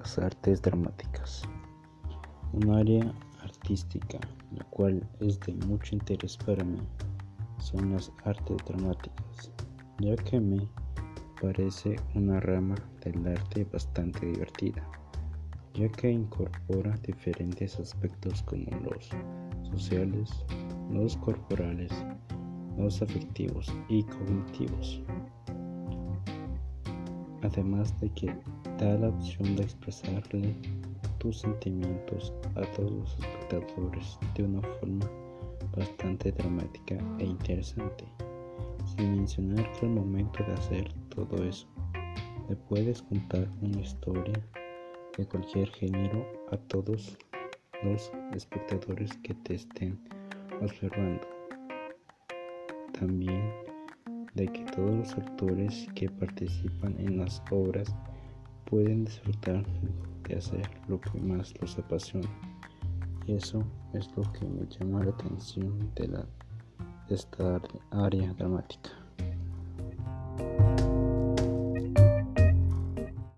las artes dramáticas. Un área artística, la cual es de mucho interés para mí, son las artes dramáticas, ya que me parece una rama del arte bastante divertida, ya que incorpora diferentes aspectos como los sociales, los corporales, los afectivos y cognitivos. Además de que da la opción de expresarle tus sentimientos a todos los espectadores de una forma bastante dramática e interesante. Sin mencionar que al momento de hacer todo eso, le puedes contar una historia de cualquier género a todos los espectadores que te estén observando. También de que todos los actores que participan en las obras pueden disfrutar de hacer lo que más los apasiona. Y eso es lo que me llama la atención de, esta área dramática.